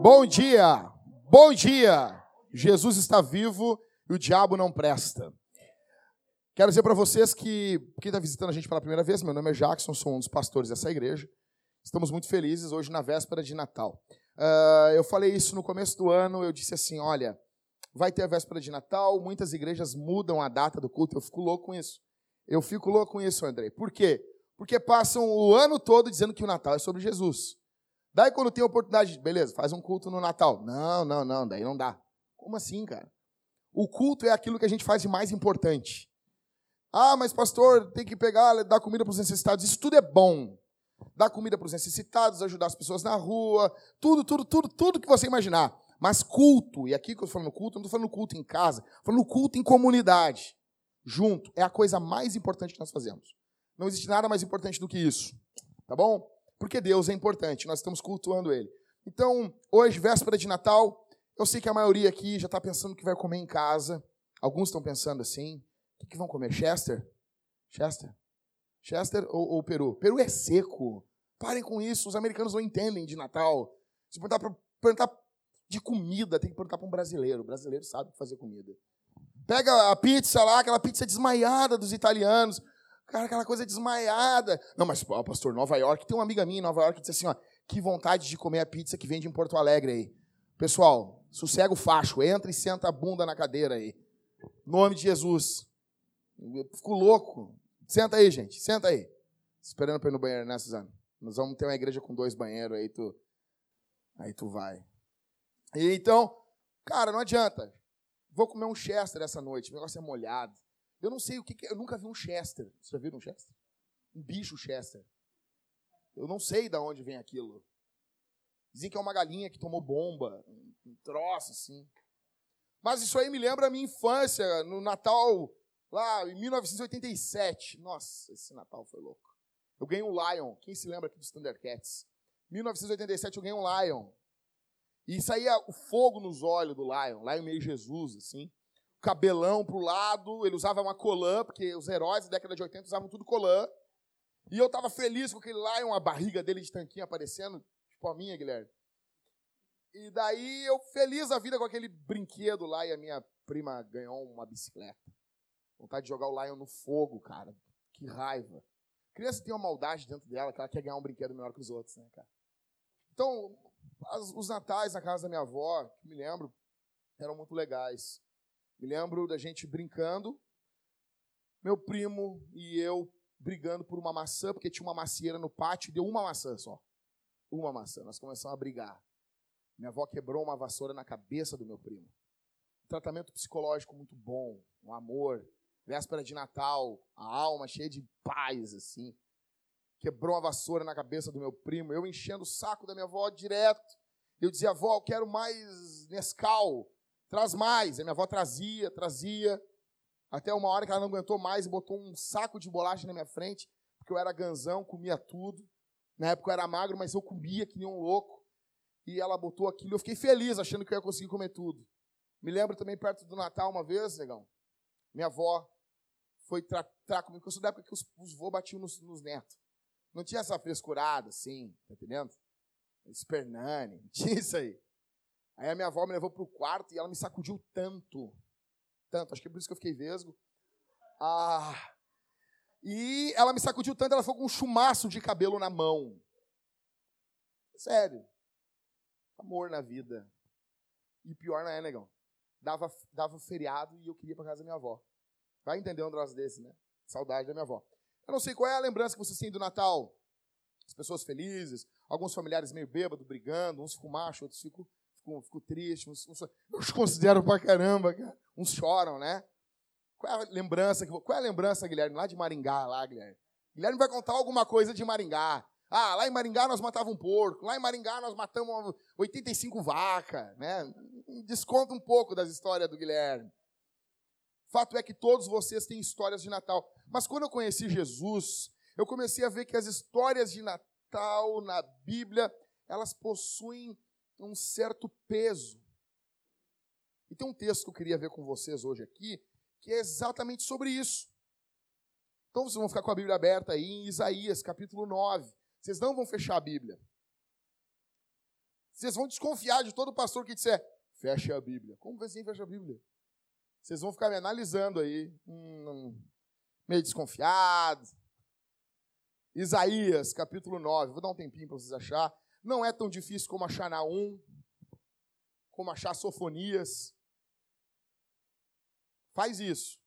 Bom dia, bom dia. Jesus está vivo e o diabo não presta. Quero dizer para vocês que quem está visitando a gente pela primeira vez, meu nome é Jackson, sou um dos pastores dessa igreja. Estamos muito felizes hoje na véspera de Natal. Uh, eu falei isso no começo do ano, eu disse assim: olha, vai ter a véspera de Natal, muitas igrejas mudam a data do culto, eu fico louco com isso. Eu fico louco com isso, André. Por quê? Porque passam o ano todo dizendo que o Natal é sobre Jesus. Daí, quando tem a oportunidade, beleza, faz um culto no Natal. Não, não, não, daí não dá. Como assim, cara? O culto é aquilo que a gente faz de mais importante. Ah, mas pastor, tem que pegar, dar comida para os necessitados. Isso tudo é bom. Dar comida para os necessitados, ajudar as pessoas na rua, tudo, tudo, tudo, tudo que você imaginar. Mas culto, e aqui que eu estou falando culto, não estou falando culto em casa, estou falando culto em comunidade, junto, é a coisa mais importante que nós fazemos. Não existe nada mais importante do que isso. Tá bom? Porque Deus é importante, nós estamos cultuando Ele. Então, hoje, véspera de Natal, eu sei que a maioria aqui já está pensando o que vai comer em casa. Alguns estão pensando assim: o que, vão comer? Chester? Chester? Chester ou, ou, Peru? Peru é seco. Parem com isso, os americanos não entendem de Natal. Se perguntar, perguntar de comida, tem que perguntar para um brasileiro. O brasileiro sabe fazer comida. Pega a pizza lá, aquela pizza desmaiada dos italianos. Cara, aquela coisa desmaiada. Não, mas, ó, pastor, Nova York, tem uma amiga minha em Nova York que disse assim, ó, que vontade de comer a pizza que vende em Porto Alegre aí. Pessoal, sossega o facho, entra e senta a bunda na cadeira aí. Nome de Jesus. Eu fico louco. Senta aí, gente, senta aí. Esperando para ir no banheiro, né, Suzana? Nós vamos ter uma igreja com dois banheiros, aí tu, aí tu vai. E então, cara, não adianta. Vou comer um Chester essa noite, o negócio é molhado. Eu não sei o que, que eu nunca vi um Chester. Você já viu um Chester? Um bicho Chester. Eu não sei de onde vem aquilo. Dizem que é uma galinha que tomou bomba, um troço assim. Mas isso aí me lembra a minha infância, no Natal, lá em 1987. Nossa, esse Natal foi louco. Eu ganhei um Lion. Quem se lembra aqui dos Thundercats? 1987 eu ganhei um Lion. E saía o fogo nos olhos do Lion, Lion meio Jesus, assim cabelão pro lado, ele usava uma colã, porque os heróis da década de 80 usavam tudo colã. E eu tava feliz com aquele lá, uma barriga dele de tanquinho aparecendo, tipo a minha, Guilherme. E daí eu feliz a vida com aquele brinquedo lá e a minha prima ganhou uma bicicleta. Vontade de jogar o Lion no fogo, cara. Que raiva. A criança tem uma maldade dentro dela que ela quer ganhar um brinquedo melhor que os outros, né, cara? Então, as, os natais na casa da minha avó, que me lembro, eram muito legais. Me lembro da gente brincando, meu primo e eu brigando por uma maçã, porque tinha uma macieira no pátio e deu uma maçã só. Uma maçã. Nós começamos a brigar. Minha avó quebrou uma vassoura na cabeça do meu primo. Um tratamento psicológico muito bom, um amor. Véspera de Natal, a alma cheia de paz, assim. Quebrou uma vassoura na cabeça do meu primo. Eu enchendo o saco da minha avó direto. Eu dizia, avó, eu quero mais Nescau. Traz mais. A minha avó trazia, trazia. Até uma hora que ela não aguentou mais e botou um saco de bolacha na minha frente, porque eu era ganzão, comia tudo. Na época eu era magro, mas eu comia que nem um louco. E ela botou aquilo, eu fiquei feliz achando que eu ia conseguir comer tudo. Me lembro também perto do Natal uma vez, negão. Minha avó foi tratar comigo, porque eu sou da época que os, os vô batiam nos, nos netos. Não tinha essa frescurada assim, tá entendendo? Espernani, não tinha isso aí. Aí a minha avó me levou para o quarto e ela me sacudiu tanto. Tanto, acho que é por isso que eu fiquei vesgo. Ah. E ela me sacudiu tanto, ela foi com um chumaço de cabelo na mão. Sério. Amor na vida. E pior não é, negão. Dava, dava feriado e eu queria ir para casa da minha avó. Vai entender um troço desse, né? Saudade da minha avó. Eu não sei qual é a lembrança que vocês têm do Natal. As pessoas felizes, alguns familiares meio bêbados, brigando, uns ficam machos, outros ficam ficam, ficam tristes, uns, uns, uns consideram pra caramba, cara. uns choram, né? Qual é a lembrança? Qual é a lembrança, Guilherme, lá de Maringá, lá, Guilherme? Guilherme vai contar alguma coisa de Maringá. Ah, lá em Maringá nós matávamos um porco, lá em Maringá nós matamos 85 vacas, né? Desconta um pouco das histórias do Guilherme. Fato é que todos vocês têm histórias de Natal. Mas quando eu conheci Jesus, eu comecei a ver que as histórias de Natal na Bíblia, elas possuem um certo peso. E tem um texto que eu queria ver com vocês hoje aqui, que é exatamente sobre isso. Então vocês vão ficar com a Bíblia aberta aí em Isaías, capítulo 9. Vocês não vão fechar a Bíblia. Vocês vão desconfiar de todo pastor que disser, feche a Bíblia. Como assim fecha a Bíblia? Vocês vão ficar me analisando aí, hum, meio desconfiado. Isaías, capítulo 9. Vou dar um tempinho para vocês achar. Não é tão difícil como achar na 1, como achar Sofonias. Faz isso.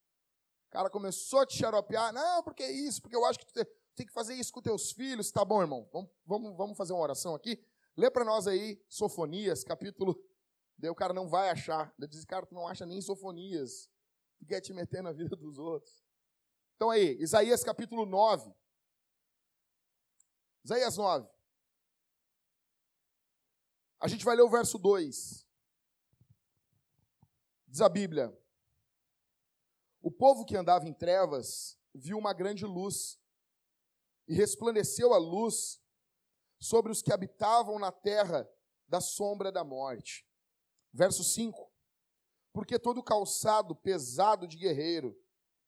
O cara começou a te xaropear. Não, porque é isso? Porque eu acho que tu tem que fazer isso com teus filhos. Tá bom, irmão. Vamos, vamos, vamos fazer uma oração aqui. Lê para nós aí Sofonias, capítulo. Daí o cara não vai achar. Ele diz, cara, tu não acha nem Sofonias. Tu quer te meter na vida dos outros. Então aí, Isaías capítulo 9. Isaías 9. A gente vai ler o verso 2. Diz a Bíblia: O povo que andava em trevas viu uma grande luz, e resplandeceu a luz sobre os que habitavam na terra da sombra da morte. Verso 5: Porque todo calçado pesado de guerreiro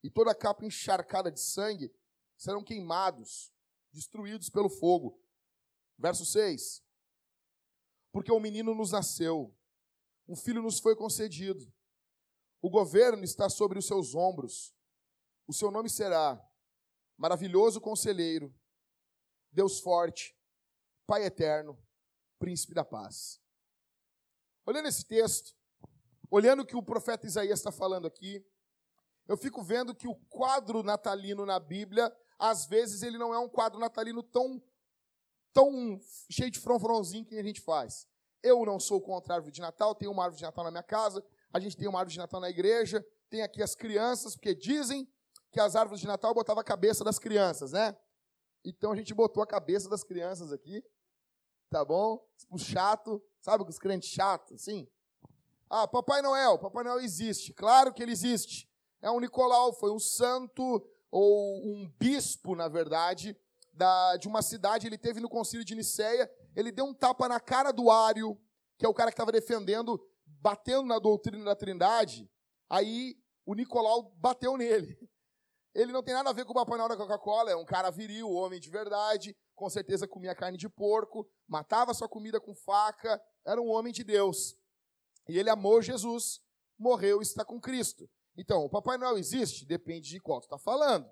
e toda capa encharcada de sangue serão queimados, destruídos pelo fogo. Verso 6: Porque o menino nos nasceu, um filho nos foi concedido, o governo está sobre os seus ombros, o seu nome será Maravilhoso Conselheiro, Deus Forte, Pai Eterno, Príncipe da Paz. Olhando esse texto, olhando o que o profeta Isaías está falando aqui, eu fico vendo que o quadro natalino na Bíblia, às vezes, ele não é um quadro natalino tão, tão cheio de fronfronzinho que a gente faz. Eu não sou contra a árvore de Natal, tenho uma árvore de Natal na minha casa, a gente tem uma árvore de Natal na igreja, tem aqui as crianças, porque dizem que as árvores de Natal botavam a cabeça das crianças, né? Então a gente botou a cabeça das crianças aqui, tá bom? O chato, sabe os crentes chatos, assim? Ah, Papai Noel, Papai Noel existe, claro que ele existe. É um Nicolau, foi um santo ou um bispo, na verdade, da, de uma cidade. Ele teve no concílio de Niceia, ele deu um tapa na cara do Ário, que é o cara que estava defendendo, batendo na doutrina da Trindade. Aí o Nicolau bateu nele. Ele não tem nada a ver com o Papai Noel da Coca-Cola, é um cara viril, homem de verdade, com certeza comia carne de porco, matava sua comida com faca, era um homem de Deus. E ele amou Jesus, morreu e está com Cristo. Então, o Papai Noel existe? Depende de qual tu está falando.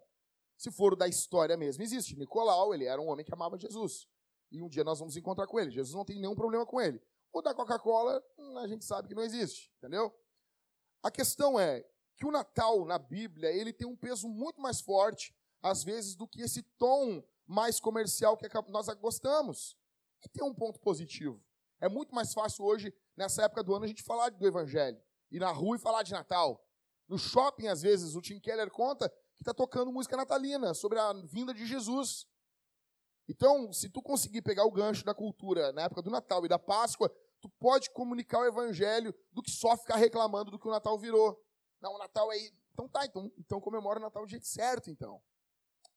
Se for da história mesmo, existe. Nicolau, ele era um homem que amava Jesus. E um dia nós vamos encontrar com ele. Jesus não tem nenhum problema com ele. O da Coca-Cola, hum, a gente sabe que não existe, entendeu? A questão é que o Natal na Bíblia, ele tem um peso muito mais forte, às vezes, do que esse tom mais comercial que nós gostamos. E tem um ponto positivo. É muito mais fácil hoje, nessa época do ano, a gente falar do Evangelho. Ir na rua e falar de Natal. No shopping, às vezes, o Tim Keller conta que está tocando música natalina, sobre a vinda de Jesus. Então, se tu conseguir pegar o gancho da cultura na época do Natal e da Páscoa, tu pode comunicar o evangelho do que só ficar reclamando do que o Natal virou. Não, o Natal é. Então tá, então, então comemora o Natal do jeito certo, então.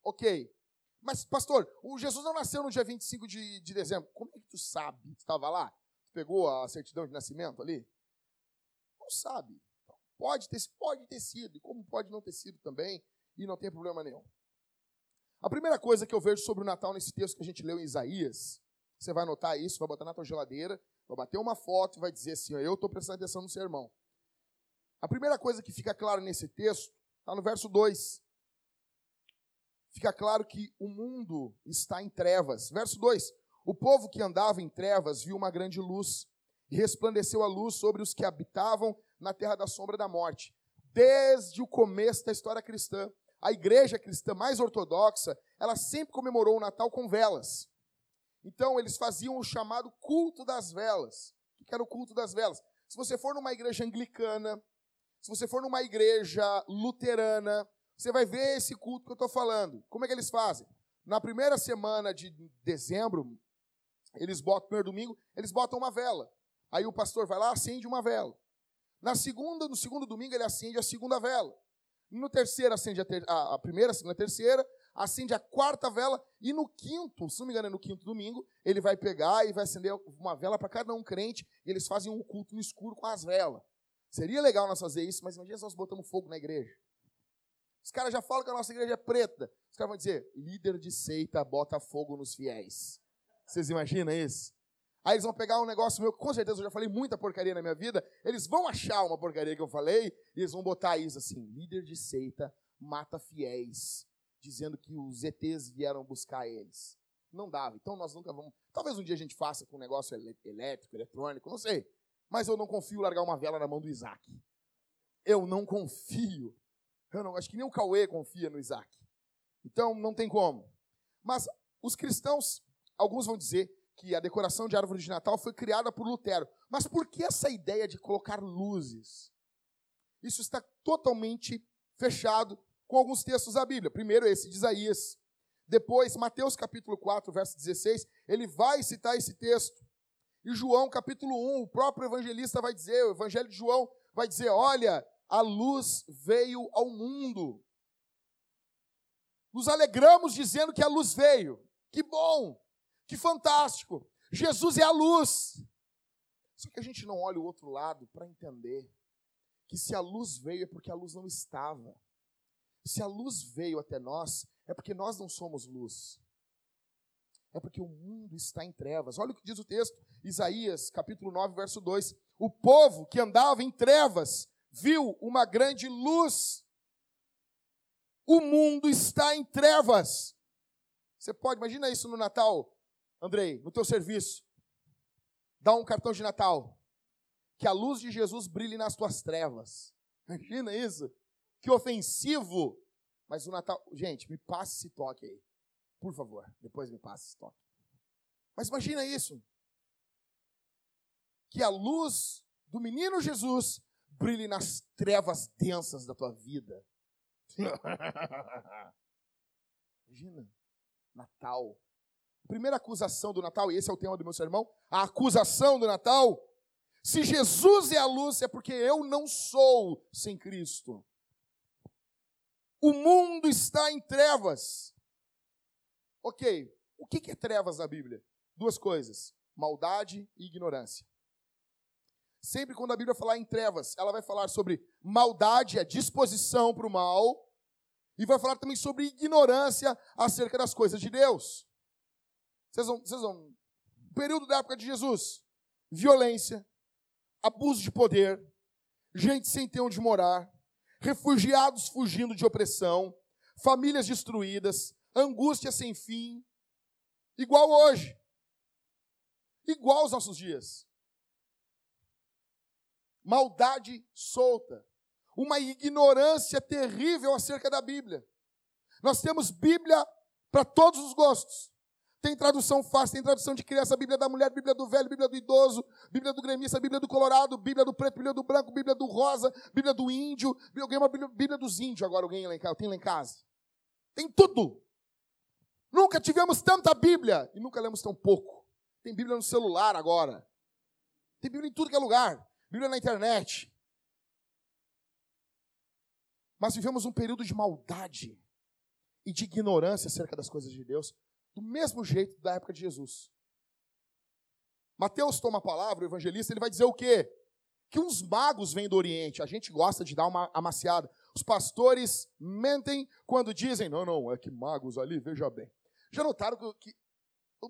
Ok. Mas, pastor, o Jesus não nasceu no dia 25 de, de dezembro. Como é que tu sabe? Tu estava lá? Tu pegou a certidão de nascimento ali? Não sabe. Pode ter, pode ter sido, e como pode não ter sido também, e não tem problema nenhum. A primeira coisa que eu vejo sobre o Natal nesse texto que a gente leu em Isaías, você vai anotar isso, vai botar na tua geladeira, vai bater uma foto e vai dizer assim: eu estou prestando atenção no sermão. A primeira coisa que fica claro nesse texto está no verso 2. Fica claro que o mundo está em trevas. Verso 2: O povo que andava em trevas viu uma grande luz, e resplandeceu a luz sobre os que habitavam na terra da sombra da morte. Desde o começo da história cristã, a igreja cristã mais ortodoxa, ela sempre comemorou o Natal com velas. Então, eles faziam o chamado culto das velas. O que era o culto das velas? Se você for numa igreja anglicana, se você for numa igreja luterana, você vai ver esse culto que eu estou falando. Como é que eles fazem? Na primeira semana de dezembro, eles botam, primeiro domingo, eles botam uma vela. Aí o pastor vai lá, acende uma vela. Na segunda, no segundo domingo, ele acende a segunda vela. No terceiro, acende a, ter, a, a primeira, a segunda, a terceira. Acende a quarta vela. E no quinto, se não me engano, é no quinto domingo, ele vai pegar e vai acender uma vela para cada um crente. E eles fazem um culto no escuro com as velas. Seria legal nós fazer isso, mas imagina se nós botamos fogo na igreja. Os caras já falam que a nossa igreja é preta. Os caras vão dizer, líder de seita bota fogo nos fiéis. Vocês imaginam isso? Aí eles vão pegar um negócio meu, com certeza eu já falei muita porcaria na minha vida, eles vão achar uma porcaria que eu falei, e eles vão botar isso assim, líder de seita mata fiéis, dizendo que os ETs vieram buscar eles. Não dava, então nós nunca vamos, talvez um dia a gente faça com um negócio elétrico, eletrônico, não sei, mas eu não confio largar uma vela na mão do Isaac. Eu não confio. Eu não, acho que nem o Cauê confia no Isaac. Então não tem como. Mas os cristãos, alguns vão dizer que a decoração de árvore de Natal foi criada por Lutero. Mas por que essa ideia de colocar luzes? Isso está totalmente fechado com alguns textos da Bíblia. Primeiro esse de Isaías. Depois, Mateus capítulo 4, verso 16, ele vai citar esse texto. E João capítulo 1, o próprio evangelista vai dizer, o evangelho de João vai dizer: olha, a luz veio ao mundo. Nos alegramos dizendo que a luz veio. Que bom! Que fantástico! Jesus é a luz. Só que a gente não olha o outro lado para entender que se a luz veio é porque a luz não estava. Se a luz veio até nós, é porque nós não somos luz. É porque o mundo está em trevas. Olha o que diz o texto, Isaías, capítulo 9, verso 2. O povo que andava em trevas viu uma grande luz. O mundo está em trevas. Você pode, imagina isso no Natal. Andrei, no teu serviço, dá um cartão de Natal. Que a luz de Jesus brilhe nas tuas trevas. Imagina isso? Que ofensivo. Mas o Natal. Gente, me passe esse toque aí. Por favor, depois me passe esse toque. Mas imagina isso. Que a luz do menino Jesus brilhe nas trevas densas da tua vida. Imagina. Natal primeira acusação do Natal, e esse é o tema do meu sermão, a acusação do Natal. Se Jesus é a luz, é porque eu não sou sem Cristo. O mundo está em trevas. Ok, o que é trevas na Bíblia? Duas coisas: maldade e ignorância. Sempre quando a Bíblia falar em trevas, ela vai falar sobre maldade, a disposição para o mal, e vai falar também sobre ignorância acerca das coisas de Deus. Vocês vão, vocês vão. Período da época de Jesus: violência, abuso de poder, gente sem ter onde morar, refugiados fugindo de opressão, famílias destruídas, angústia sem fim, igual hoje, igual aos nossos dias. Maldade solta, uma ignorância terrível acerca da Bíblia. Nós temos Bíblia para todos os gostos. Tem tradução fácil, tem tradução de criança, Bíblia da mulher, Bíblia do velho, Bíblia do idoso, Bíblia do gremista, Bíblia do colorado, Bíblia do preto, Bíblia do branco, Bíblia do rosa, Bíblia do índio. Alguém uma Bíblia, Bíblia dos índios agora, alguém lá em casa, tem lá em casa. Tem tudo. Nunca tivemos tanta Bíblia e nunca lemos tão pouco. Tem Bíblia no celular agora. Tem Bíblia em tudo que é lugar. Bíblia na internet. Mas vivemos um período de maldade e de ignorância acerca das coisas de Deus do mesmo jeito da época de Jesus. Mateus toma a palavra, o evangelista, ele vai dizer o quê? Que uns magos vêm do Oriente. A gente gosta de dar uma amaciada. Os pastores mentem quando dizem, não, não, é que magos ali, veja bem. Já notaram que,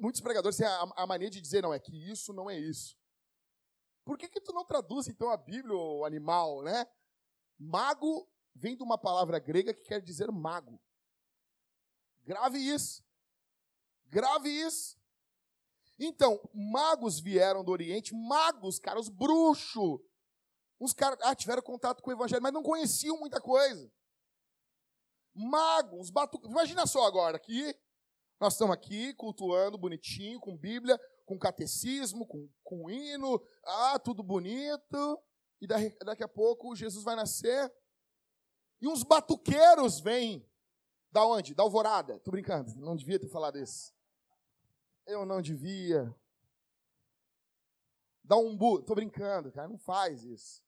muitos pregadores têm a, a, mania de dizer, não, é que isso não é isso. Por que, que tu não traduz, então, a Bíblia, o animal, né? Mago vem de uma palavra grega que quer dizer mago. Grave isso. Grave isso. Então, magos vieram do Oriente, magos, cara, os bruxos. Os caras ah, tiveram contato com o Evangelho, mas não conheciam muita coisa. Magos. Imagina só agora aqui. Nós estamos aqui cultuando bonitinho, com Bíblia, com catecismo, com, com hino. Ah, tudo bonito. E daqui, daqui a pouco Jesus vai nascer. E uns batuqueiros vêm. Da onde? Da alvorada. Tô brincando, não devia ter falado isso. Eu não devia. Dá um bu. Tô brincando, cara. Não faz isso.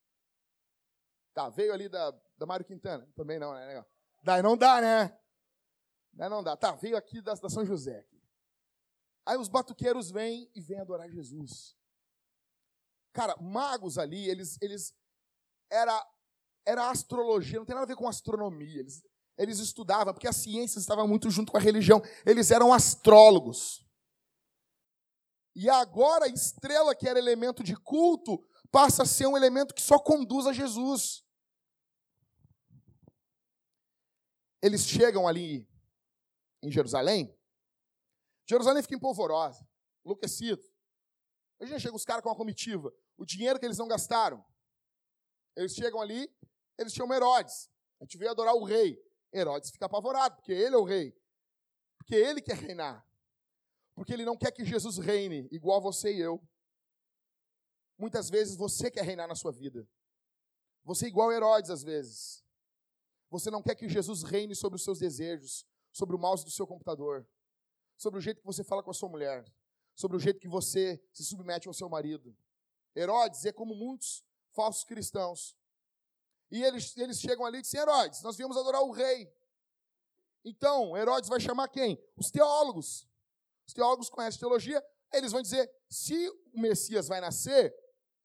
Tá, veio ali da, da Mário Quintana. Também não, né? Daí não dá, né? Daí não dá. Tá, veio aqui da, da São José. Aí os batuqueiros vêm e vêm adorar Jesus. Cara, magos ali, eles, eles era, era astrologia, não tem nada a ver com astronomia. Eles, Eles estudavam, porque a ciência estava muito junto com a religião. Eles eram astrólogos. E agora a estrela, que era elemento de culto, passa a ser um elemento que só conduz a Jesus. Eles chegam ali em Jerusalém. Jerusalém fica empolvorosa, enlouquecido. Imagina, chega os caras com uma comitiva. O dinheiro que eles não gastaram. Eles chegam ali, eles tinham Herodes. A gente veio adorar o rei. Herodes fica apavorado, porque ele é o rei. Porque ele quer reinar. Porque ele não quer que Jesus reine igual você e eu. Muitas vezes você quer reinar na sua vida. Você é igual Herodes às vezes. Você não quer que Jesus reine sobre os seus desejos, sobre o mouse do seu computador, sobre o jeito que você fala com a sua mulher, sobre o jeito que você se submete ao seu marido. Herodes é como muitos falsos cristãos. E eles, eles chegam ali e dizem: Herodes, nós viemos adorar o rei. Então, Herodes vai chamar quem? Os teólogos. Os teólogos conhecem teologia, eles vão dizer: se o Messias vai nascer,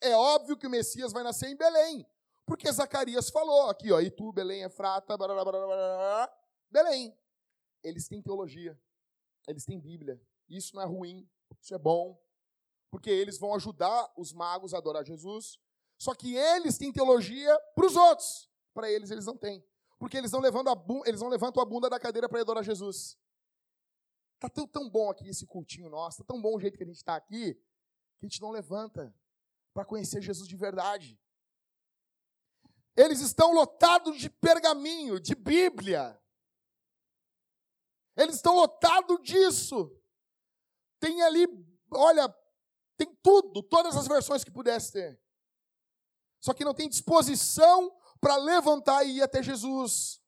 é óbvio que o Messias vai nascer em Belém. Porque Zacarias falou aqui, ó, e tu, Belém, é frata, blá, blá, blá, Belém. Eles têm teologia, eles têm Bíblia. Isso não é ruim, isso é bom. Porque eles vão ajudar os magos a adorar Jesus. Só que eles têm teologia para os outros. Para eles, eles não têm. Porque eles levantam a, eles não levantam a bunda da cadeira para adorar Jesus. Está tão, tão bom aqui esse cultinho nosso, está tão bom o jeito que a gente está aqui, que a gente não levanta para conhecer Jesus de verdade. Eles estão lotados de pergaminho, de Bíblia. Eles estão lotados disso. Tem ali, olha, tem tudo, todas as versões que pudesse ter. Só que não tem disposição para levantar e ir até Jesus.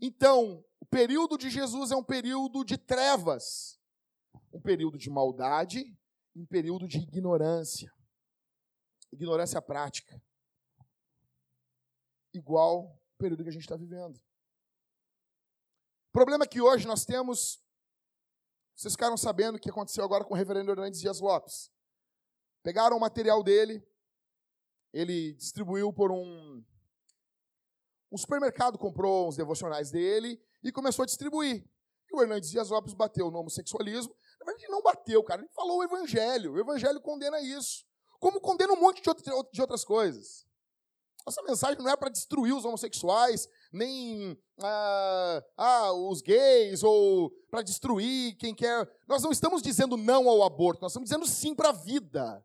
Então, período de Jesus é um período de trevas, um período de maldade, um período de ignorância. Ignorância prática. Igual o período que a gente está vivendo. O problema é que hoje nós temos. Vocês ficaram sabendo o que aconteceu agora com o reverendo Hernandes Dias Lopes. Pegaram o material dele, ele distribuiu por um. Um supermercado comprou uns devocionais dele e começou a distribuir. E o Hernandes Dias Lopes bateu no homossexualismo. Na verdade, não bateu, cara. Ele falou o evangelho. O evangelho condena isso. Como condena um monte de outras coisas. Nossa mensagem não é para destruir os homossexuais, nem ah, ah, os gays, ou para destruir quem quer. Nós não estamos dizendo não ao aborto, nós estamos dizendo sim para a vida.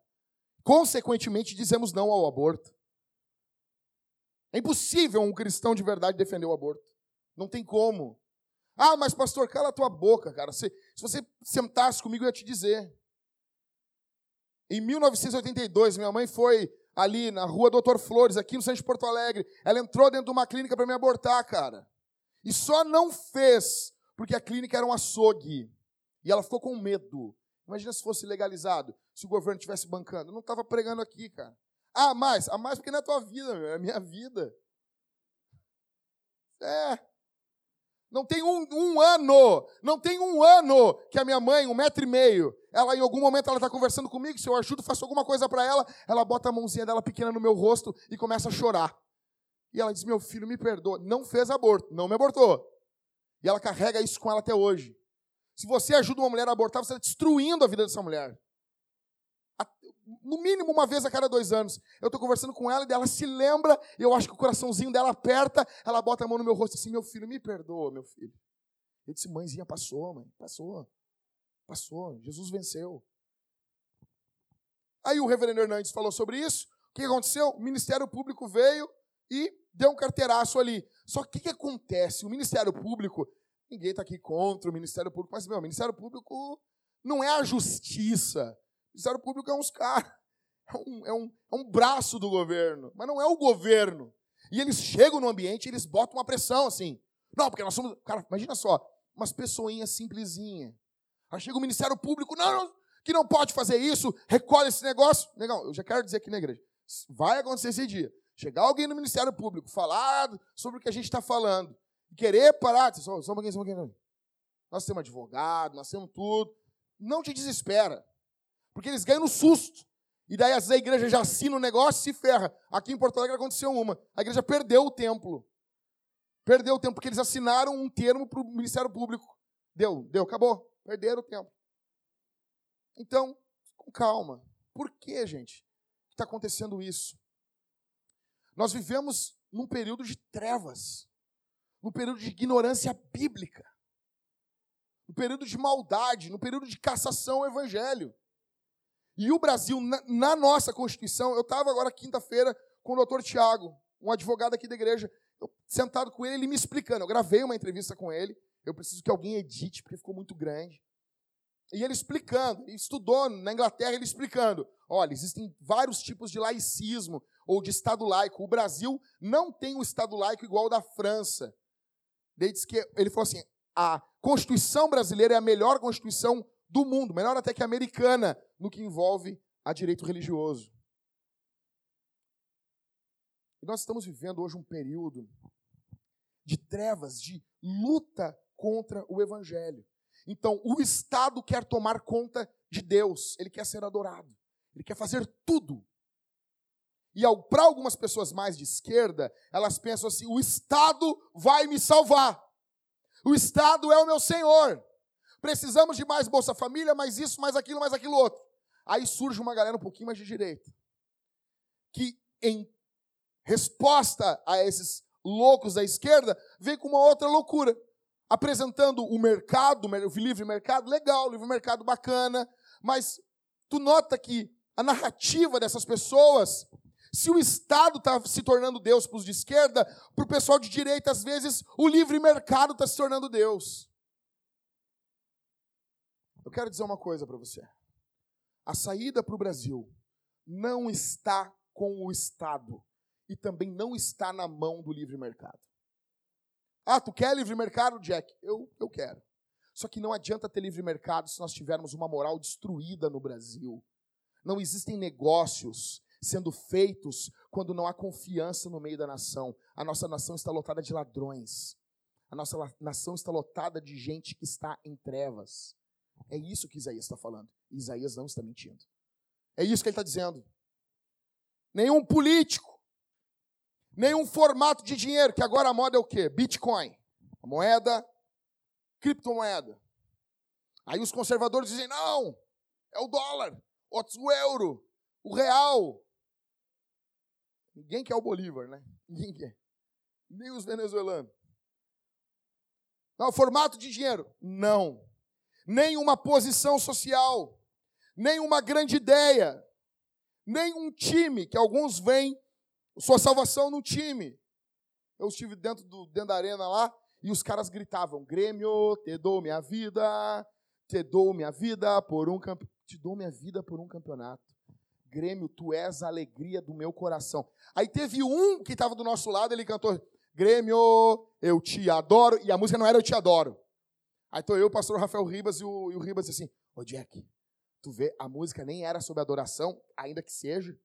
Consequentemente, dizemos não ao aborto. É impossível um cristão de verdade defender o aborto. Não tem como. Ah, mas pastor, cala a tua boca, cara. Se, se você sentasse comigo, eu ia te dizer. Em 1982, minha mãe foi ali na rua Doutor Flores, aqui no centro de Porto Alegre. Ela entrou dentro de uma clínica para me abortar, cara. E só não fez porque a clínica era um açougue. E ela ficou com medo. Imagina se fosse legalizado, se o governo estivesse bancando. Eu não estava pregando aqui, cara. Ah, mais, a mais porque não é a tua vida, meu, é a minha vida. É. Não tem um, um, ano, não tem um ano que a minha mãe, um metro e meio, ela em algum momento ela está conversando comigo, se eu ajudo, faço alguma coisa para ela, ela bota a mãozinha dela pequena no meu rosto e começa a chorar. E ela diz: Meu filho, me perdoa. Não fez aborto, não me abortou. E ela carrega isso com ela até hoje. Se você ajuda uma mulher a abortar, você está destruindo a vida dessa mulher no mínimo uma vez a cada dois anos. Eu estou conversando com ela e ela se lembra, e eu acho que o coraçãozinho dela aperta, ela bota a mão no meu rosto assim, meu filho, me perdoa, meu filho. Eu disse, mãezinha, passou, mãe, passou. Passou, Jesus venceu. Aí o reverendo Hernandes falou sobre isso. O que aconteceu? O Ministério Público veio e deu um carteiraço ali. Só que o que acontece? O Ministério Público, ninguém está aqui contra o Ministério Público, mas, meu, o Ministério Público não é a justiça. Ministério Público é uns caras, é um, é, um, é um braço do governo, mas não é o governo. E eles chegam no ambiente e eles botam uma pressão assim. Não, porque nós somos. Cara, imagina só, umas pessoinhas simplesinhas. Aí chega o Ministério Público, não, não, que não pode fazer isso, recolhe esse negócio. Legal, eu já quero dizer aqui na igreja. Vai acontecer esse dia. Chegar alguém no Ministério Público, falar sobre o que a gente está falando, querer parar, só, só um pouquinho, só um pouquinho. Nós temos advogado, nós temos tudo. Não te desespera. Porque eles ganham no susto. E daí às vezes a igreja já assina o negócio e se ferra. Aqui em Porto Alegre aconteceu uma. A igreja perdeu o templo. Perdeu tempo, porque eles assinaram um termo para o Ministério Público. Deu, deu, acabou. Perderam o tempo. Então, com calma. Por que, gente, está acontecendo isso? Nós vivemos num período de trevas, num período de ignorância bíblica, num período de maldade, num período de cassação ao evangelho. E o Brasil, na, na nossa Constituição, eu estava agora quinta-feira com o doutor Tiago, um advogado aqui da igreja, eu, sentado com ele, ele me explicando. Eu gravei uma entrevista com ele, eu preciso que alguém edite, porque ficou muito grande. E ele explicando, ele estudou na Inglaterra, ele explicando: olha, existem vários tipos de laicismo ou de Estado laico. O Brasil não tem um Estado laico igual ao da França. Ele, que, ele falou assim: a Constituição brasileira é a melhor Constituição do mundo, melhor até que americana, no que envolve a direito religioso. E nós estamos vivendo hoje um período de trevas, de luta contra o Evangelho. Então, o Estado quer tomar conta de Deus, ele quer ser adorado, ele quer fazer tudo. E para algumas pessoas mais de esquerda, elas pensam assim: o Estado vai me salvar, o Estado é o meu Senhor. Precisamos de mais Bolsa Família, mais isso, mais aquilo, mais aquilo outro. Aí surge uma galera um pouquinho mais de direita, que em resposta a esses loucos da esquerda, vem com uma outra loucura apresentando o mercado, o livre mercado, legal, livre mercado bacana, mas tu nota que a narrativa dessas pessoas, se o Estado está se tornando Deus para os de esquerda, para o pessoal de direita, às vezes, o livre mercado está se tornando Deus. Eu quero dizer uma coisa para você. A saída para o Brasil não está com o Estado e também não está na mão do livre mercado. Ah, tu quer livre mercado, Jack? Eu, eu quero. Só que não adianta ter livre mercado se nós tivermos uma moral destruída no Brasil. Não existem negócios sendo feitos quando não há confiança no meio da nação. A nossa nação está lotada de ladrões. A nossa nação está lotada de gente que está em trevas. É isso que Isaías está falando. Isaías não está mentindo. É isso que ele está dizendo. Nenhum político nenhum formato de dinheiro, que agora a moda é o quê? Bitcoin. A moeda, criptomoeda. Aí os conservadores dizem, não, é o dólar, outros o euro, o real. Ninguém quer o Bolívar, né? Ninguém quer. Nem os venezuelanos. Não, formato de dinheiro? Não. Nem uma posição social, nem uma grande ideia, nem um time que alguns veem sua salvação no time. Eu estive dentro, do, dentro da arena lá e os caras gritavam: Grêmio, te dou minha vida, te dou minha vida por um. Te dou minha vida por um campeonato. Grêmio, tu és a alegria do meu coração. Aí teve um que estava do nosso lado, ele cantou: Grêmio, eu te adoro. E a música não era Eu te adoro. Aí tô eu, o pastor Rafael Ribas, e o, e o Ribas assim: Ô Jack, tu vê, a música nem era sobre adoração, ainda que seja.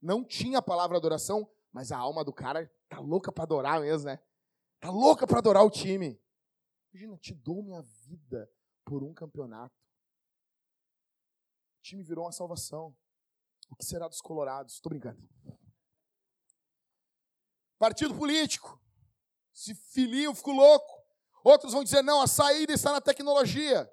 Não tinha a palavra adoração, mas a alma do cara tá louca para adorar mesmo, né? Tá louca para adorar o time. Imagina, te dou minha vida por um campeonato. O time virou uma salvação. O que será dos colorados? Estou brincando. Partido político. Se filiam, ficou louco. Outros vão dizer, não, a saída está na tecnologia.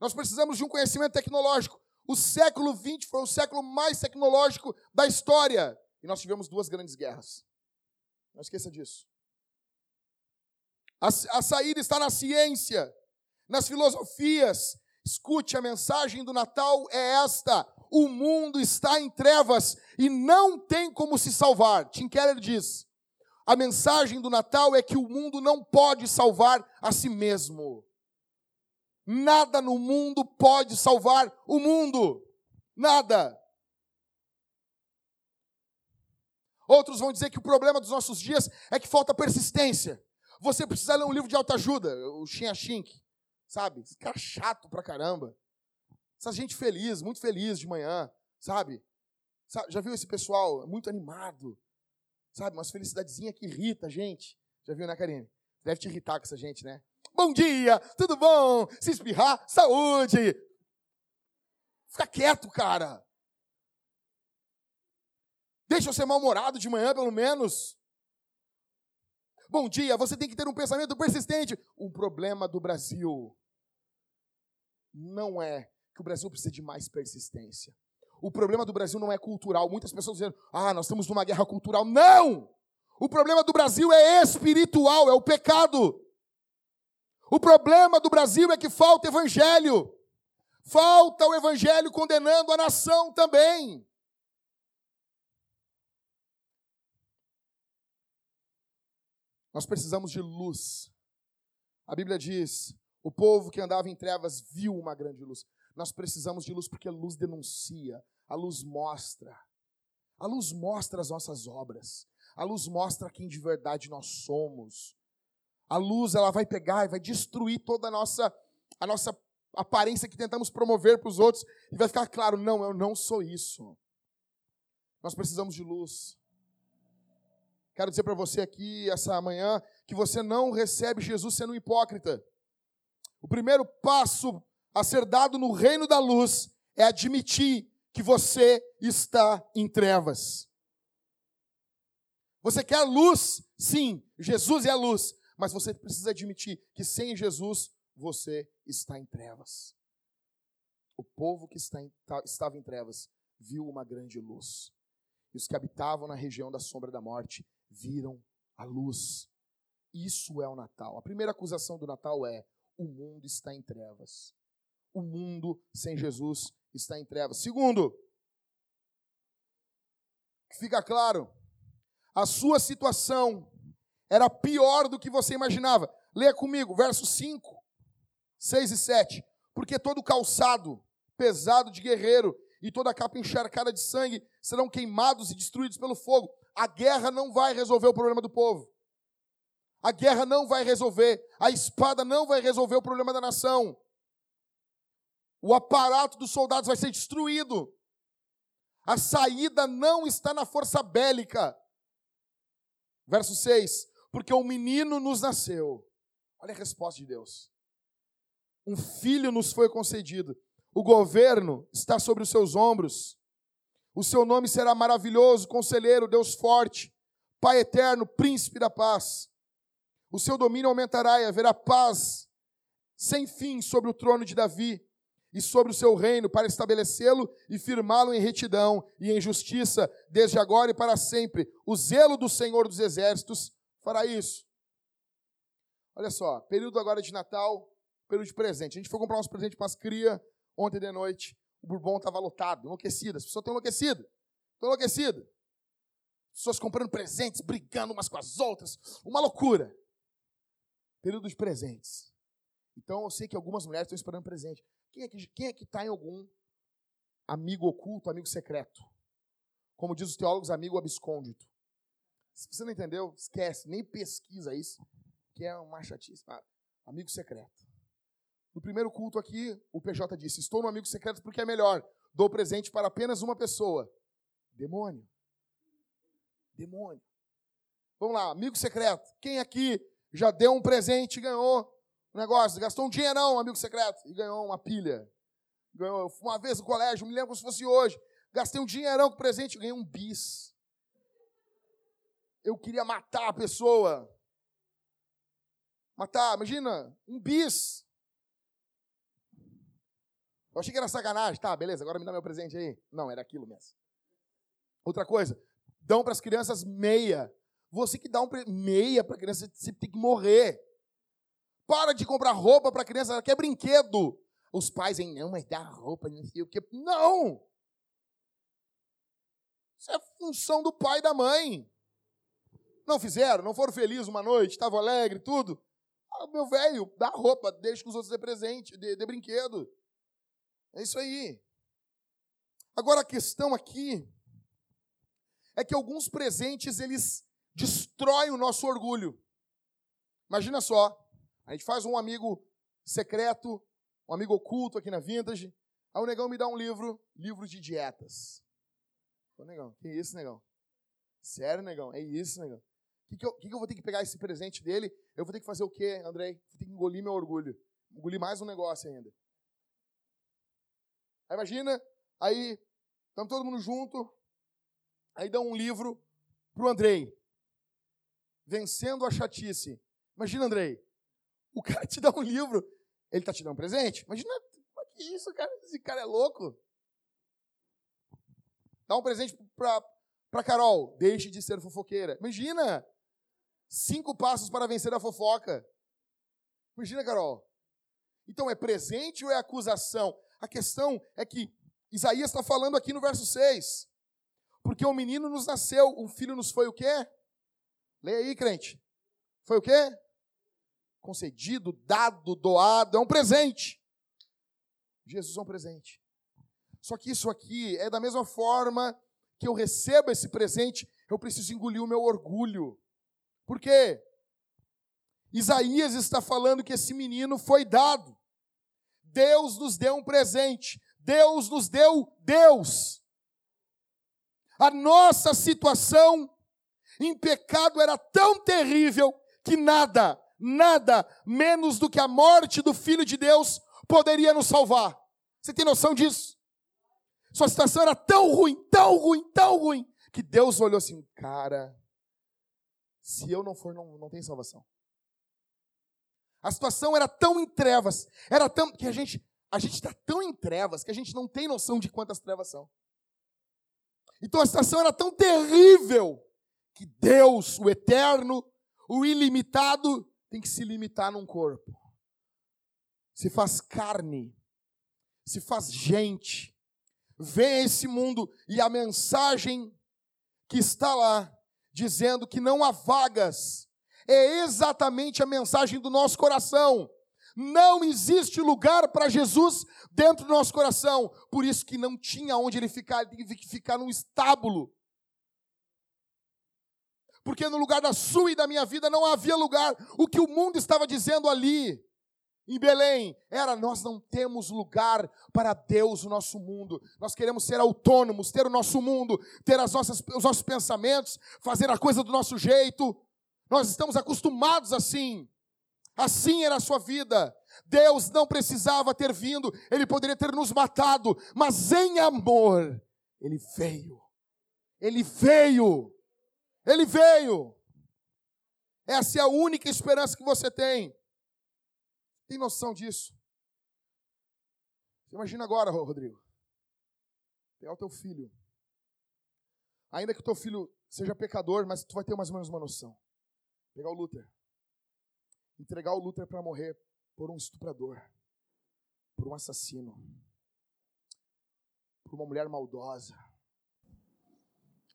Nós precisamos de um conhecimento tecnológico. O século XX foi o século mais tecnológico da história. E nós tivemos duas grandes guerras. Não esqueça disso. A, a saída está na ciência, nas filosofias. Escute, a mensagem do Natal é esta: o mundo está em trevas e não tem como se salvar. Tim Keller diz: a mensagem do Natal é que o mundo não pode salvar a si mesmo. Nada no mundo pode salvar o mundo. Nada. Outros vão dizer que o problema dos nossos dias é que falta persistência. Você precisa ler um livro de autoajuda, o Xinha Xink, sabe? Esse cara chato pra caramba. Essa gente feliz, muito feliz de manhã, sabe? Já viu esse pessoal muito animado? Sabe? Umas felicidadezinha que irrita a gente. Já viu, né, Karine? Deve te irritar com essa gente, né? Bom dia, tudo bom? Se espirrar, saúde. Fica quieto, cara. Deixa eu ser mal-humorado de manhã, pelo menos. bom dia, você tem que ter um pensamento persistente. O problema do Brasil não é que o Brasil precisa de mais persistência. O problema do Brasil não é cultural. Muitas pessoas dizendo, ah, nós estamos numa guerra cultural. Não! O problema do Brasil é espiritual, é o pecado. O problema do Brasil é que falta evangelho. Falta o evangelho condenando a nação também. Nós precisamos de luz. A Bíblia diz: o povo que andava em trevas viu uma grande luz. Nós precisamos de luz porque a luz denuncia, a luz mostra. A luz mostra as nossas obras. A luz mostra quem de verdade nós somos. A luz ela vai pegar e vai destruir toda a nossa a nossa aparência que tentamos promover para os outros e vai ficar claro, não, eu não sou isso. Nós precisamos de luz. Quero dizer para você aqui essa manhã que você não recebe Jesus sendo um hipócrita. O primeiro passo a ser dado no reino da luz é admitir que você está em trevas. Você quer luz? Sim, Jesus é a luz, mas você precisa admitir que sem Jesus você está em trevas. O povo que em, estava em trevas viu uma grande luz. E os que habitavam na região da sombra da morte viram a luz. Isso é o Natal. A primeira acusação do Natal é: o mundo está em trevas o mundo sem Jesus está em trevas. Segundo, fica claro, a sua situação era pior do que você imaginava. Leia comigo, versos 5, 6 e 7. Porque todo calçado pesado de guerreiro e toda capa encharcada de sangue serão queimados e destruídos pelo fogo. A guerra não vai resolver o problema do povo. A guerra não vai resolver. A espada não vai resolver o problema da nação o aparato dos soldados vai ser destruído. A saída não está na força bélica. Verso 6: Porque um menino nos nasceu. Olha a resposta de Deus. Um filho nos foi concedido. O governo está sobre os seus ombros. O seu nome será maravilhoso, conselheiro, Deus forte, Pai eterno, príncipe da paz. O seu domínio aumentará e haverá paz sem fim sobre o trono de Davi e sobre o seu reino, para estabelecê-lo e firmá-lo em retidão e em justiça, desde agora e para sempre. O zelo do Senhor dos Exércitos fará isso. Olha só, período agora de Natal, período de presente. A gente foi comprar uns presentes para as crias ontem de noite. O Bourbon estava lotado, enlouquecido. As pessoas estão enlouquecidas. Estão enlouquecidas. Pessoas comprando presentes, brigando umas com as outras. Uma loucura. Período de presentes. Então eu sei que algumas mulheres estão esperando presente. Quem é que quem é está em algum amigo oculto, amigo secreto? Como diz os teólogos, amigo abscôndito. Se você não entendeu, esquece, nem pesquisa isso, que é uma chatice. Ah, amigo secreto. No primeiro culto aqui, o PJ disse: Estou no amigo secreto porque é melhor. Dou presente para apenas uma pessoa. Demônio. Demônio. Vamos lá, amigo secreto. Quem aqui já deu um presente e ganhou um negócio, gastou um dinheirão, um amigo secreto, e ganhou uma pilha. Ganhou uma vez no colégio, me lembro como se fosse hoje. Gastei um dinheirão com presente ganhei um bis. Eu queria matar a pessoa. Matar, imagina, um bis. Eu achei que era sacanagem. Tá, beleza, agora me dá meu presente aí. Não, era aquilo mesmo. Outra coisa, dão para as crianças meia. Você que dá um meia para criança, você tem que morrer. Para de comprar roupa para a criança, ela quer brinquedo. Os pais, hein, não, mas dá roupa, não sei o quê. Não! Isso é função do pai e da mãe. Não fizeram, não foram felizes uma noite, estavam alegres, tudo. Ah, meu velho, dá roupa, deixa que os outros dê presente, dê, dê brinquedo. É isso aí. Agora a questão aqui é que alguns presentes eles destroem o nosso orgulho. Imagina só, a gente faz um amigo secreto, um amigo oculto aqui na Vintage. Aí o negão me dá um livro, livro de dietas. Ô, negão, que isso, negão? Sério, negão? É isso, negão? O que, que, que, que, eu vou ter que pegar esse presente dele? Eu vou ter que fazer o quê, Andrei? Vou ter que engolir meu orgulho. Engolir mais um negócio ainda. Aí imagina, aí estamos todo mundo junto, aí dá um livro pro Andrei. vencendo a chatice. Imagina, Andrei, o cara te dá um livro, ele tá te dando um presente? Imagina, que isso, cara? Esse cara é louco. Dá um presente pra, pra Carol, deixe de ser fofoqueira. Imagina, cinco passos para vencer a fofoca. Imagina, Carol. Então, é presente ou é acusação? A questão é que Isaías está falando aqui no verso 6. Porque um menino nos nasceu, um filho nos foi o quê? Leia aí, crente. Foi o quê? Concedido, dado, doado, é um presente. Jesus é um presente. Só que isso aqui é da mesma forma que eu recebo esse presente, eu preciso engolir o meu orgulho. Por quê? Isaías está falando que esse menino foi dado. Deus nos deu um presente. Deus nos deu Deus. A nossa situação em pecado era tão terrível que nada, nada menos do que a morte do Filho de Deus poderia nos salvar. Você tem noção disso? Sua situação era tão ruim, tão ruim, tão ruim, que Deus olhou assim, cara, se eu não for, não, não tem salvação. A situação era tão em trevas, era tão que a gente a gente está tão em trevas que a gente não tem noção de quantas trevas são. Então a situação era tão terrível que Deus, o eterno, o ilimitado, tem que se limitar num corpo. Se faz carne, se faz gente, vem a esse mundo e a mensagem que está lá, dizendo que não há vagas, é exatamente a mensagem do nosso coração. Não existe lugar para Jesus dentro do nosso coração. Por isso que não tinha onde ele ficar, ele teve que ficar num estábulo porque no lugar da sua e da minha vida não havia lugar. O que o mundo estava dizendo ali, em Belém, era: nós não temos lugar para Deus, o nosso mundo. Nós queremos ser autônomos, ter o nosso mundo, ter as nossas, os nossos pensamentos, fazer a coisa do nosso jeito. Nós estamos acostumados assim. Assim era a sua vida. Deus não precisava ter vindo, Ele poderia ter nos matado, mas em amor, Ele veio. Ele veio ele veio. Essa é a única esperança que você tem. Tem noção disso? Imagina agora, Rodrigo. Pegar o teu filho. Ainda que o teu filho seja pecador, mas tu vai ter mais ou menos uma noção. Pegar o Luther. Entregar o Luther para morrer por um estuprador. Por um assassino. Por uma mulher maldosa.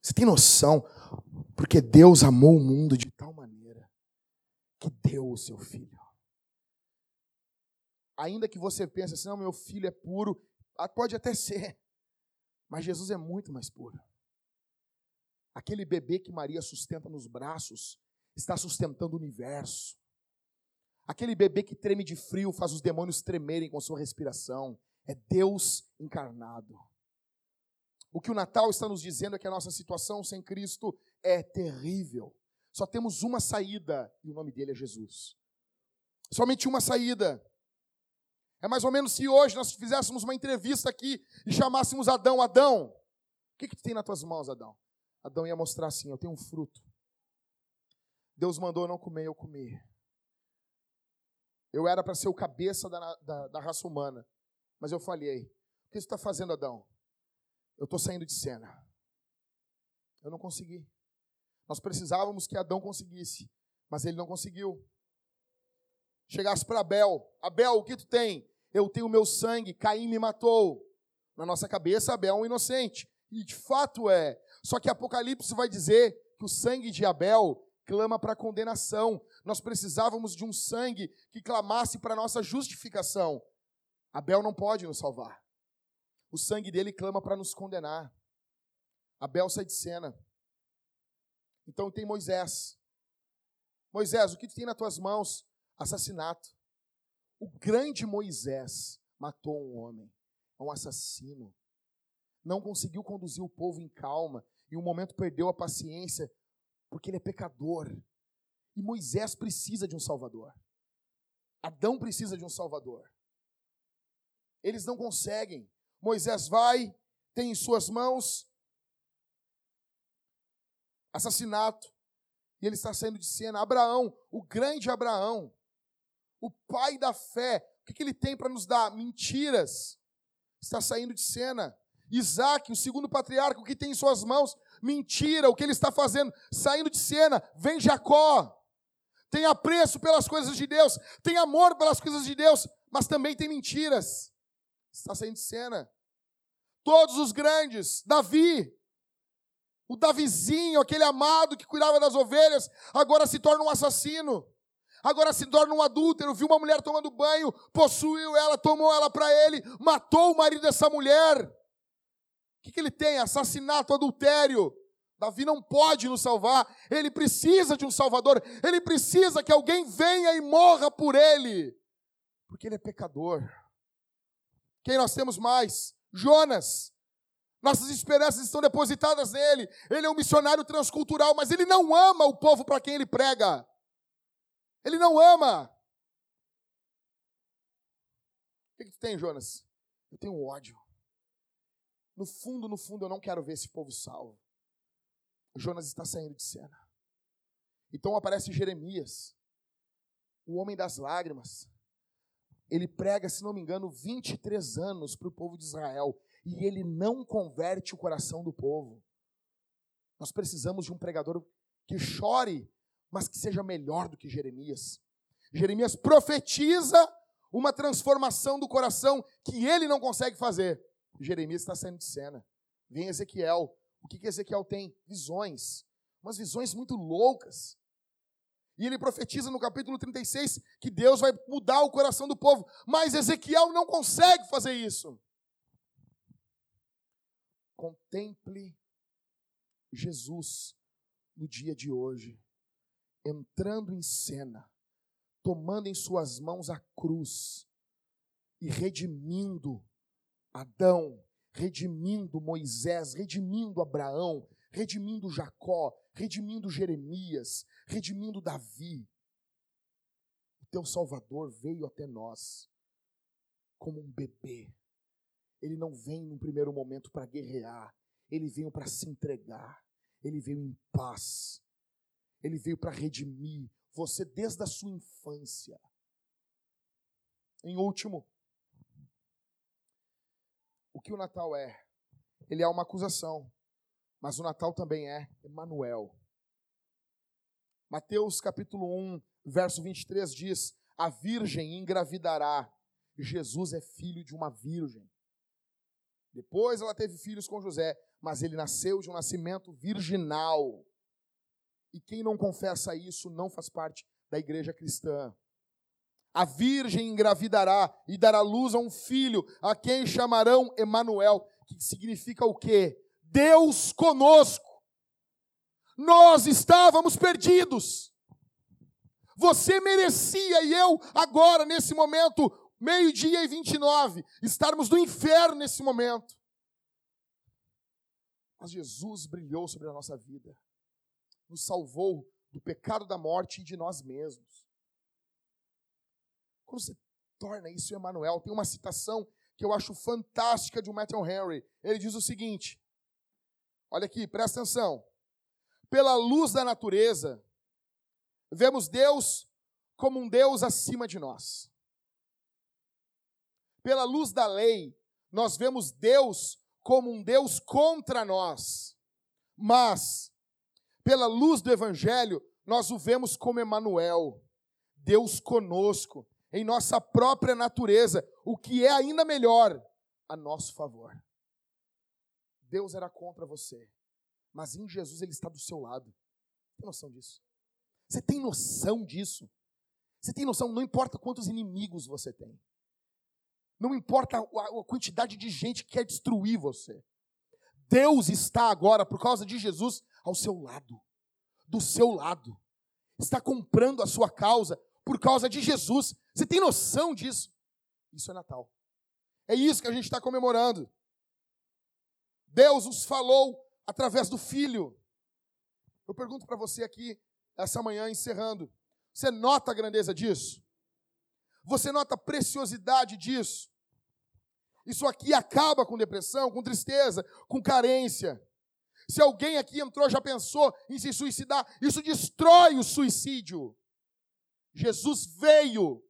Você tem noção? Porque Deus amou o mundo de tal maneira que deu o seu filho. Ainda que você pense assim, não, meu filho é puro, ah, pode até ser, mas Jesus é muito mais puro. Aquele bebê que Maria sustenta nos braços está sustentando o universo. Aquele bebê que treme de frio faz os demônios tremerem com sua respiração. É Deus encarnado. O que o Natal está nos dizendo é que a nossa situação sem Cristo é terrível. Só temos uma saída e o nome dele é Jesus. Somente uma saída. É mais ou menos se hoje nós fizéssemos uma entrevista aqui e chamássemos Adão, Adão, o que, que tu tem nas tuas mãos, Adão? Adão ia mostrar assim: eu tenho um fruto. Deus mandou eu não comer, eu comi. Eu era para ser o cabeça da, da, da, raça humana, mas eu falhei. O que você está fazendo, Adão? Eu estou saindo de cena. Eu não consegui. Nós precisávamos que Adão conseguisse, mas ele não conseguiu. Chegasse para Abel: Abel, o que tu tem? Eu tenho meu sangue, Caim me matou. Na nossa cabeça, Abel é um inocente. E de fato é. Só que Apocalipse vai dizer que o sangue de Abel clama para condenação. Nós precisávamos de um sangue que clamasse para nossa justificação. Abel não pode nos salvar. O sangue dele clama para nos condenar. Abel sai de cena. Então tem Moisés. Moisés, o que tu tem nas tuas mãos? Assassinato. O grande Moisés matou um homem. É um assassino. Não conseguiu conduzir o povo em calma. E um momento perdeu a paciência, porque ele é pecador. E Moisés precisa de um salvador. Adão precisa de um salvador. Eles não conseguem. Moisés vai, tem em suas mãos assassinato. E ele está saindo de cena. Abraão, o grande Abraão, o pai da fé, o que, ele tem para nos dar? Mentiras. Está saindo de cena. Isaac, o segundo patriarca, o que tem em suas mãos? Mentira, o que ele está fazendo? Saindo de cena. Vem Jacó. Tem apreço pelas coisas de Deus, tem amor pelas coisas de Deus, mas também tem mentiras. Está saindo de cena. Todos os grandes, Davi, o Davizinho, aquele amado que cuidava das ovelhas, agora se torna um assassino. Agora se torna um adúltero, viu uma mulher tomando banho, possuiu ela, tomou ela para ele, matou o marido dessa mulher. O que, que ele tem? Assassinato, adultério. Davi não pode nos salvar, ele precisa de um Salvador, ele precisa que alguém venha e morra por ele, porque ele é pecador. Quem nós temos mais? Jonas. Nossas esperanças estão depositadas nele. Ele é um missionário transcultural, mas ele não ama o povo para quem ele prega. Ele não ama. O que, que tu tem, Jonas? Eu tenho ódio. No fundo, no fundo, eu não quero ver esse povo salvo. Jonas está saindo de cena. Então aparece Jeremias, o homem das lágrimas. Ele prega, se não me engano, 23 anos para o povo de Israel. E ele não converte o coração do povo. Nós precisamos de um pregador que chore, mas que seja melhor do que Jeremias. Jeremias profetiza uma transformação do coração que ele não consegue fazer. Jeremias está saindo de cena. Vem Ezequiel. O que, que Ezequiel tem? Visões. Umas visões muito loucas. E ele profetiza no capítulo 36 que Deus vai mudar o coração do povo. Mas Ezequiel não consegue fazer isso. Contemple Jesus no dia de hoje, entrando em cena, tomando em suas mãos a cruz e redimindo Adão, redimindo Moisés, redimindo Abraão, redimindo Jacó, redimindo Jeremias, redimindo Davi. O teu Salvador veio até nós como um bebê. Ele não vem num primeiro momento para guerrear, ele veio para se entregar, ele veio em paz, ele veio para redimir você desde a sua infância. Em último, o que o Natal é? Ele é uma acusação. Mas o Natal também é Emanuel. Mateus capítulo 1, verso 23 diz: A virgem engravidará. Jesus é filho de uma virgem. Depois ela teve filhos com José, mas ele nasceu de um nascimento virginal. E quem não confessa isso não faz parte da igreja cristã. A virgem engravidará e dará luz a um filho, a quem chamarão Emanuel, que significa o quê? Deus conosco. Nós estávamos perdidos. Você merecia e eu, agora, nesse momento, meio-dia e 29, estarmos no inferno nesse momento. Mas Jesus brilhou sobre a nossa vida, nos salvou do pecado da morte e de nós mesmos. Quando você torna isso Emmanuel, tem uma citação que eu acho fantástica de um Matthew Henry. Ele diz o seguinte: Olha aqui, presta atenção. Pela luz da natureza, vemos Deus como um Deus acima de nós. Pela luz da lei, nós vemos Deus como um Deus contra nós. Mas, pela luz do Evangelho, nós o vemos como Emanuel, Deus conosco, em nossa própria natureza, o que é ainda melhor, a nosso favor. Deus era contra você, mas em Jesus ele está do seu lado. Tem noção disso? Você tem noção disso? Você tem noção? Não importa quantos inimigos você tem. Não importa a quantidade de gente que quer destruir você. Deus está agora, por causa de Jesus, ao seu lado. Do seu lado. Está comprando a sua causa por causa de Jesus. Você tem noção disso? Isso é Natal. É isso que a gente está comemorando. Deus nos falou através do Filho. Eu pergunto para você aqui, essa manhã, encerrando: você nota a grandeza disso? Você nota a preciosidade disso? Isso aqui acaba com depressão, com tristeza, com carência. Se alguém aqui entrou, já pensou em se suicidar, isso destrói o suicídio. Jesus veio.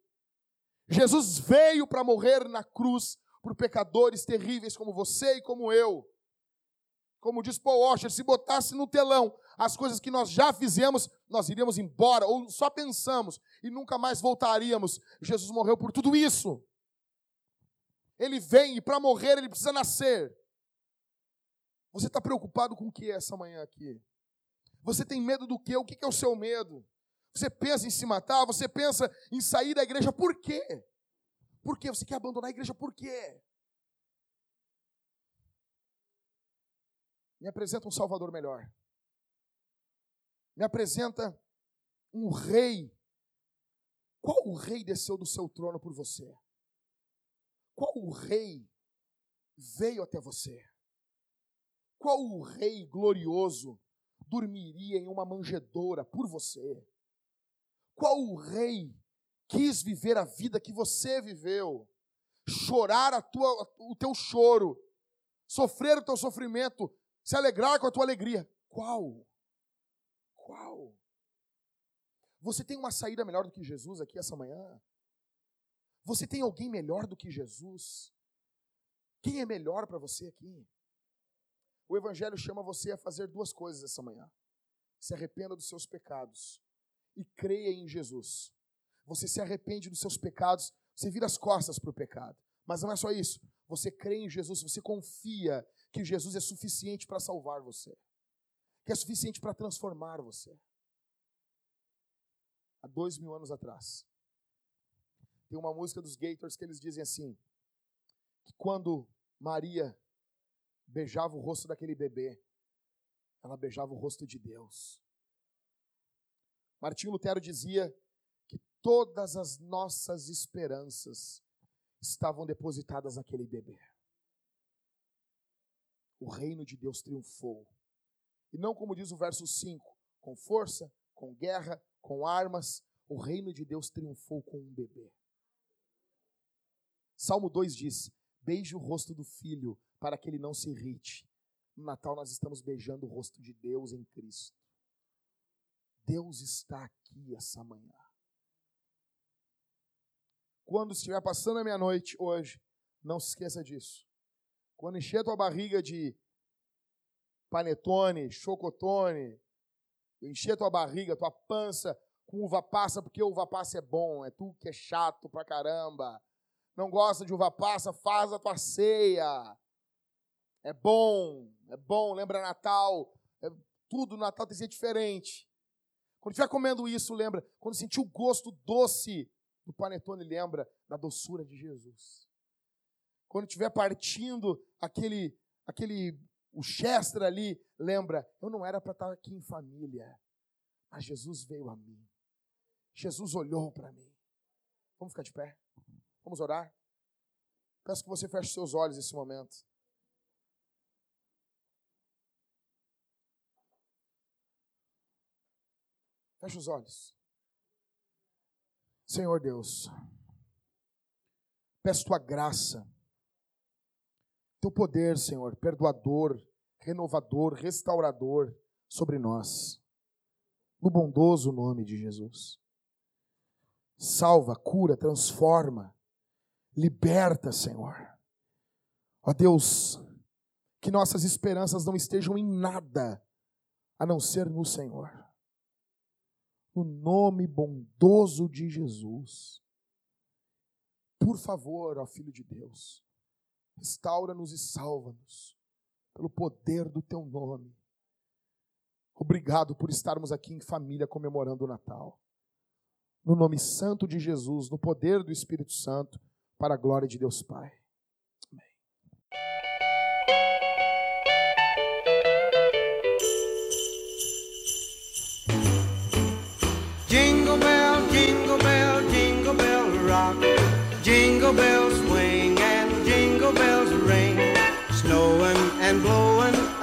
Jesus veio para morrer na cruz por pecadores terríveis como você e como eu. Como diz Paul Washer, se botasse no telão as coisas que nós já fizemos, nós iríamos embora ou só pensamos e nunca mais voltaríamos. Jesus morreu por tudo isso. Ele vem e para morrer ele precisa nascer. Você está preocupado com o que essa manhã aqui? Você tem medo do quê? O que é o seu medo? Você pensa em se matar? Você pensa em sair da igreja? Por quê? Por quê? Você quer abandonar a igreja por quê? Me apresenta um Salvador melhor. Me apresenta um rei. Qual o rei desceu do seu trono por você? Qual o rei veio até você? Qual o rei glorioso dormiria em uma manjedoura por você? Qual o rei quis viver a vida que você viveu? Chorar a tua, o teu choro, sofrer o teu sofrimento, se alegrar com a tua alegria. Qual? Qual? Você tem uma saída melhor do que Jesus aqui essa manhã? Você tem alguém melhor do que Jesus? Quem é melhor para você aqui? O Evangelho chama você a fazer duas coisas essa manhã: se arrependa dos seus pecados e creia em Jesus. Você se arrepende dos seus pecados, você vira as costas para o pecado. Mas não é só isso. Você crê em Jesus, você confia que Jesus é suficiente para salvar você, que é suficiente para transformar você. Há dois mil anos atrás, tem uma música dos Gators que eles dizem assim: que quando Maria beijava o rosto daquele bebê, ela beijava o rosto de Deus. Martinho Lutero dizia que todas as nossas esperanças estavam depositadas naquele bebê. O reino de Deus triunfou. E não como diz o verso 5, com força, com guerra, com armas, o reino de Deus triunfou com um bebê. Salmo 2 diz: Beije o rosto do filho para que ele não se irrite. No Natal nós estamos beijando o rosto de Deus em Cristo. Deus está aqui essa manhã. Quando estiver passando a meia-noite hoje, não se esqueça disso. Quando encher a tua barriga de panetone, chocotone, encher a tua barriga, tua pança com uva passa, porque uva passa é bom, é tu que é chato pra caramba. Não gosta de uva passa, faz a tua ceia. É bom, é bom, lembra Natal. É, tudo Natal tem que ser diferente. Quando estiver comendo isso, lembra. Quando sentir o gosto doce do panetone, lembra da doçura de Jesus. Quando estiver partindo aquele, aquele, o Chester ali, lembra, eu não era para estar aqui em família, mas Jesus veio a mim. Jesus olhou para mim. Vamos ficar de pé? Vamos orar? Peço que você feche seus olhos nesse momento. Feche os olhos. Senhor Deus, peço tua graça, teu poder, Senhor, perdoador, renovador, restaurador sobre nós, no bondoso nome de Jesus. Salva, cura, transforma, liberta, Senhor. Ó Deus, que nossas esperanças não estejam em nada a não ser no Senhor no nome bondoso de Jesus. Por favor, ó Filho de Deus, restaura-nos e salva-nos pelo poder do teu nome. Obrigado por estarmos aqui em família comemorando o Natal. No nome santo de Jesus, no poder do Espírito Santo, para a glória de Deus Pai. Jingle bells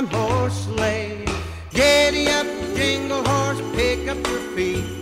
one horse sleigh. Giddy up, jingle horse, pick up your feet.